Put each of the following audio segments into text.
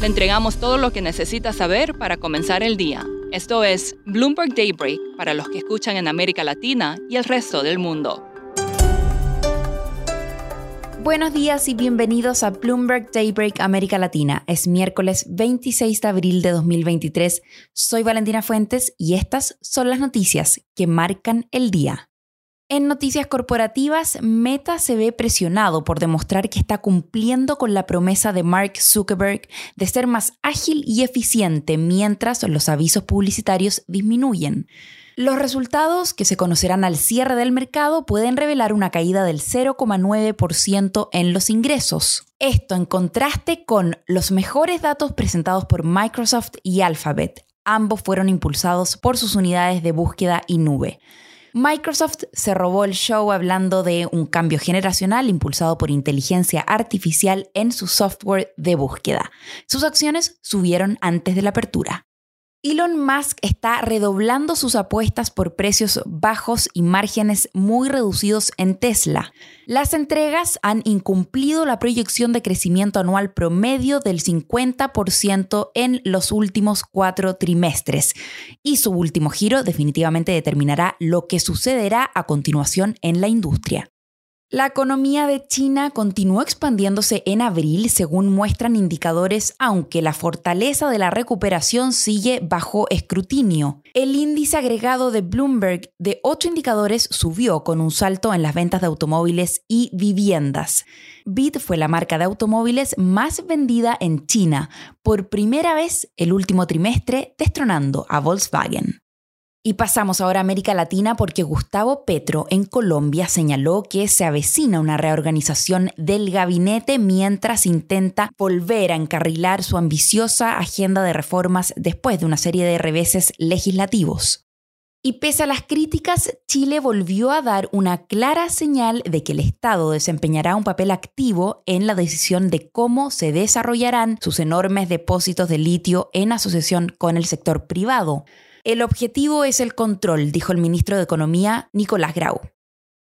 Le entregamos todo lo que necesita saber para comenzar el día. Esto es Bloomberg Daybreak para los que escuchan en América Latina y el resto del mundo. Buenos días y bienvenidos a Bloomberg Daybreak América Latina. Es miércoles 26 de abril de 2023. Soy Valentina Fuentes y estas son las noticias que marcan el día. En noticias corporativas, Meta se ve presionado por demostrar que está cumpliendo con la promesa de Mark Zuckerberg de ser más ágil y eficiente mientras los avisos publicitarios disminuyen. Los resultados, que se conocerán al cierre del mercado, pueden revelar una caída del 0,9% en los ingresos. Esto en contraste con los mejores datos presentados por Microsoft y Alphabet. Ambos fueron impulsados por sus unidades de búsqueda y nube. Microsoft se robó el show hablando de un cambio generacional impulsado por inteligencia artificial en su software de búsqueda. Sus acciones subieron antes de la apertura. Elon Musk está redoblando sus apuestas por precios bajos y márgenes muy reducidos en Tesla. Las entregas han incumplido la proyección de crecimiento anual promedio del 50% en los últimos cuatro trimestres y su último giro definitivamente determinará lo que sucederá a continuación en la industria. La economía de China continuó expandiéndose en abril, según muestran indicadores, aunque la fortaleza de la recuperación sigue bajo escrutinio. El índice agregado de Bloomberg de ocho indicadores subió con un salto en las ventas de automóviles y viviendas. BID fue la marca de automóviles más vendida en China, por primera vez el último trimestre, destronando a Volkswagen. Y pasamos ahora a América Latina porque Gustavo Petro en Colombia señaló que se avecina una reorganización del gabinete mientras intenta volver a encarrilar su ambiciosa agenda de reformas después de una serie de reveses legislativos. Y pese a las críticas, Chile volvió a dar una clara señal de que el Estado desempeñará un papel activo en la decisión de cómo se desarrollarán sus enormes depósitos de litio en asociación con el sector privado. El objetivo es el control, dijo el ministro de Economía, Nicolás Grau.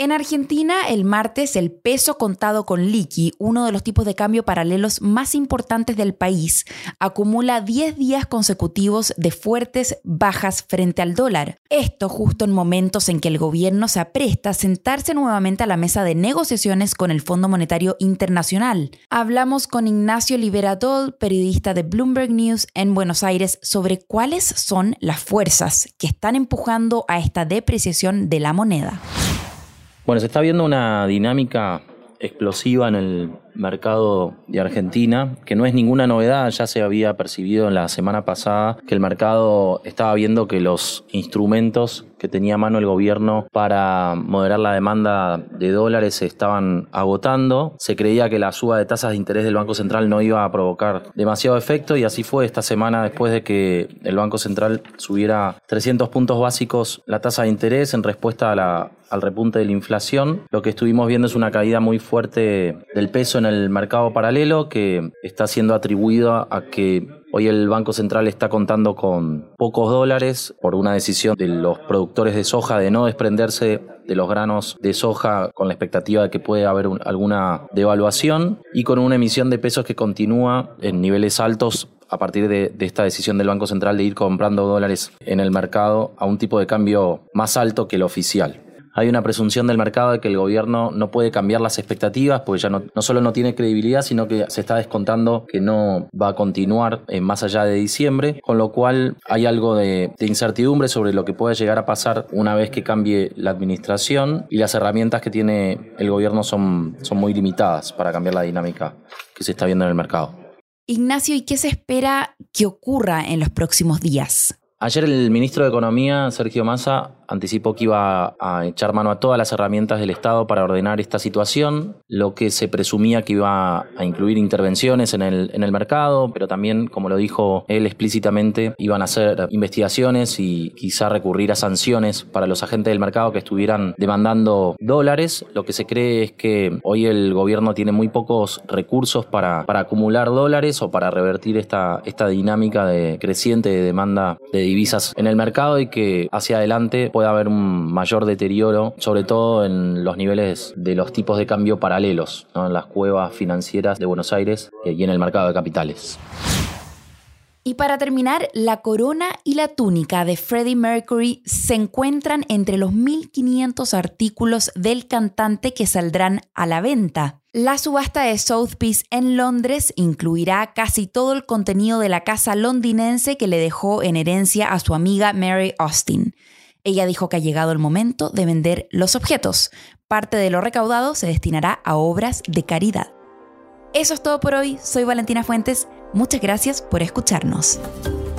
En Argentina, el martes, el peso contado con liqui, uno de los tipos de cambio paralelos más importantes del país, acumula 10 días consecutivos de fuertes bajas frente al dólar. Esto justo en momentos en que el gobierno se apresta a sentarse nuevamente a la mesa de negociaciones con el Fondo Monetario Internacional. Hablamos con Ignacio Liberatol, periodista de Bloomberg News en Buenos Aires, sobre cuáles son las fuerzas que están empujando a esta depreciación de la moneda. Bueno, se está viendo una dinámica explosiva en el mercado de Argentina, que no es ninguna novedad, ya se había percibido en la semana pasada que el mercado estaba viendo que los instrumentos que tenía a mano el gobierno para moderar la demanda de dólares se estaban agotando. Se creía que la suba de tasas de interés del Banco Central no iba a provocar demasiado efecto y así fue esta semana después de que el Banco Central subiera 300 puntos básicos la tasa de interés en respuesta al repunte de la inflación. Lo que estuvimos viendo es una caída muy fuerte del peso en el mercado paralelo que está siendo atribuido a que Hoy el Banco Central está contando con pocos dólares por una decisión de los productores de soja de no desprenderse de los granos de soja con la expectativa de que puede haber alguna devaluación y con una emisión de pesos que continúa en niveles altos a partir de, esta decisión del Banco Central de ir comprando dólares en el mercado a un tipo de cambio más alto que el oficial hay una presunción del mercado de que el gobierno no puede cambiar las expectativas, porque ya no, solo no tiene credibilidad, sino que se está descontando que no va a continuar eh, más allá de diciembre, con lo cual hay algo de, de incertidumbre sobre lo que puede llegar a pasar una vez que cambie la administración y las herramientas que tiene el gobierno son, son muy limitadas para cambiar la dinámica que se está viendo en el mercado. Ignacio, ¿y qué se espera que ocurra en los próximos días? Ayer el ministro de Economía, Sergio Massa, anticipó que iba a echar mano a todas las herramientas del Estado para ordenar esta situación, lo que se presumía que iba a incluir intervenciones en el, en el mercado, pero también, como lo dijo él explícitamente, iban a hacer investigaciones y quizá recurrir a sanciones para los agentes del mercado que estuvieran demandando dólares. Lo que se cree es que hoy el gobierno tiene muy pocos recursos para, para acumular dólares o para revertir esta, esta dinámica de creciente de demanda de divisas en el mercado y que hacia adelante pueda haber un mayor deterioro, sobre todo en los niveles de los tipos de cambio paralelos, en las cuevas financieras de Buenos Aires eh, y en el mercado de capitales. Y para terminar, la corona y la túnica de Freddie Mercury se encuentran entre los 1.500 artículos del cantante que saldrán a la venta. La subasta de Sotheby's en Londres incluirá casi todo el contenido de la casa londinense que le dejó en herencia a su amiga Mary Austin. Ella dijo que ha llegado el momento de vender los objetos. Parte de lo recaudado se destinará a obras de caridad. Eso es todo por hoy. Soy Valentina Fuentes. Muchas gracias por escucharnos.